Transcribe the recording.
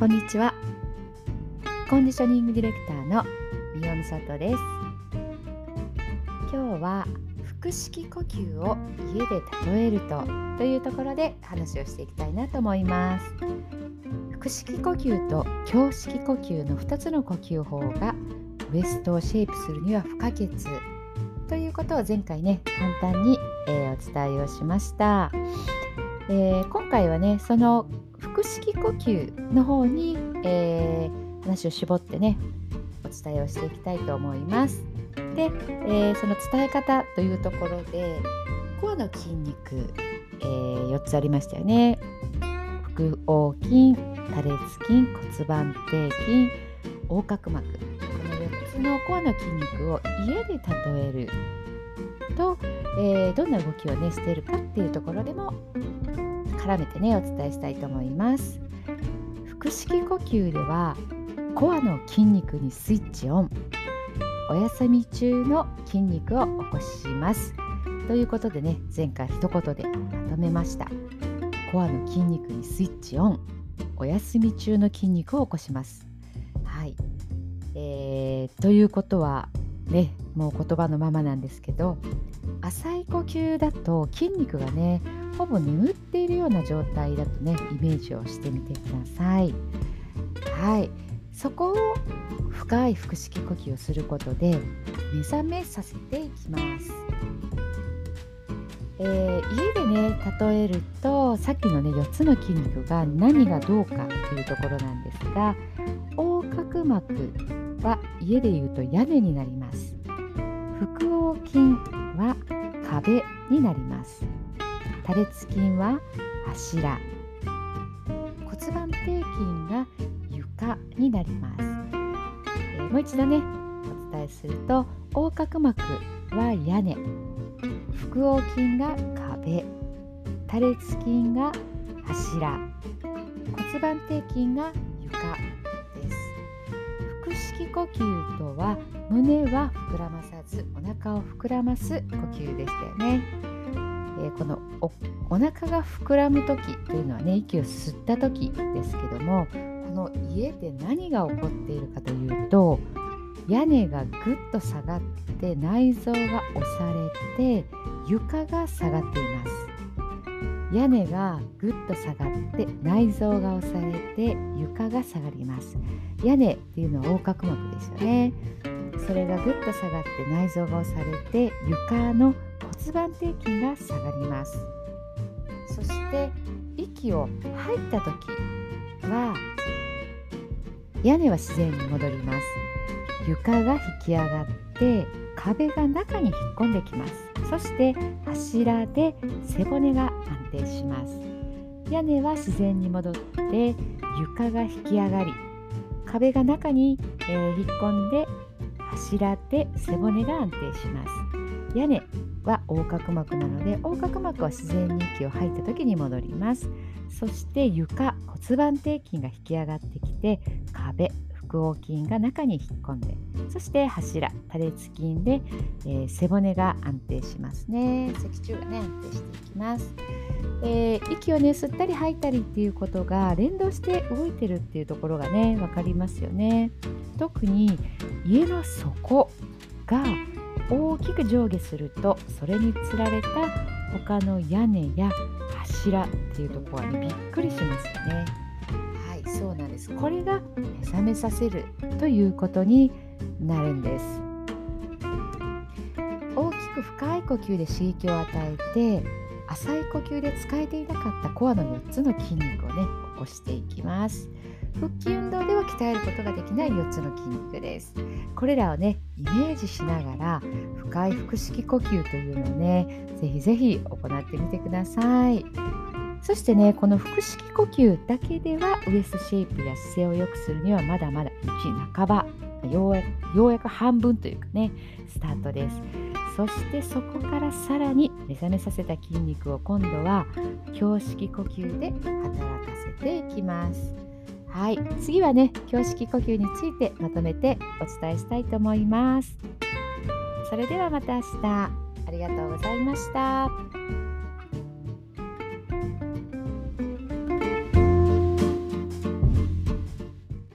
こんにちは。コンディショニングディレクターの三尾美里です。今日は腹式呼吸を家で例えるとというところで話をしていきたいなと思います。腹式呼吸と胸式呼吸の2つの呼吸法がウエストをシェイプするには不可欠ということを前回ね簡単に、えー、お伝えをしました、えー、今回はねその腹式呼吸の方に、えー、話を絞ってねお伝えをしていきたいと思います。で、えー、その伝え方というところでコアの筋肉、えー、4つありましたよね。腹横筋、多裂筋、骨盤底筋、横隔膜この4つのコアの筋肉を家で例えると、えー、どんな動きをねしてるかっていうところでも絡めてねお伝えしたいと思います。腹式呼吸ではコアの筋肉にスイッチオン。お休み中の筋肉を起こします。ということでね前回一言でまとめました。コアの筋肉にスイッチオン。お休み中の筋肉を起こします。はい、えー、ということはねもう言葉のままなんですけど浅い呼吸だと筋肉がねほぼ眠っているような状態だとねイメージをしてみてください。はい。そこを深い腹式呼吸をすることで目覚めさせていきます、えー、家でね例えるとさっきのね4つの筋肉が何がどうかというところなんですが横隔膜は家で言うと屋根になります。腹横筋は壁になります。多裂筋は柱。骨盤底筋が床になります、えー、もう一度ねお伝えすると横隔膜は屋根。腹横筋が壁。多裂筋が柱。骨盤底筋が床。呼吸とは胸は膨らまさずお腹を膨らます呼吸でしたよね。えー、このおお腹が膨らむ時というのはね息を吸った時ですけどもこの家で何が起こっているかというと屋根がぐっと下がって内臓が押されて床が下がっています。屋根がぐっと下がって内臓が押されて床が下がります。屋根っていうのは横隔膜ですよね。それがぐっと下がって内臓が押されて床の骨盤底筋が下がります。そして息を吐いた時は屋根は自然に戻ります。床が引き上がって壁が中に引っ込んできます。そして柱で背骨が安定します。屋根は自然に戻って床が引き上がり壁が中に、えー、引っ込んで柱で背骨が安定します。屋根は横隔膜なので横隔膜は自然に息を吐いた時に戻ります。そして床骨盤底筋が引き上がってきて壁腹横筋が中に引っ込んでそして柱多裂筋で、えー、背骨が安定しますね。脊柱がね安定していきます、えー、息をね吸ったり吐いたりっていうことが連動して動いてるっていうところがね分かりますよね。特に家の底が大きく上下するとそれにつられた他の屋根や柱っていうところはねびっくりしますよね。そうなんですこれが目覚めさせるということになるんです。大きく深い呼吸で刺激を与えて浅い呼吸で使えていなかったコアの4つの筋肉をね起こしていきます。腹筋運動では鍛えることができない4つの筋肉ですこれらをねイメージしながら深い腹式呼吸というのをねぜひぜひ行ってみてくださいそしてねこの腹式呼吸だけではウエストシェイプや姿勢を良くするにはまだまだ道半ば。ようやようやく半分というかねスタートです。そしてそこからさらに目覚めさせた筋肉を今度は胸式呼吸で働かせていきます。はい。次はね胸式呼吸についてまとめてお伝えしたいと思います。それではまた明日。ありがとうございました。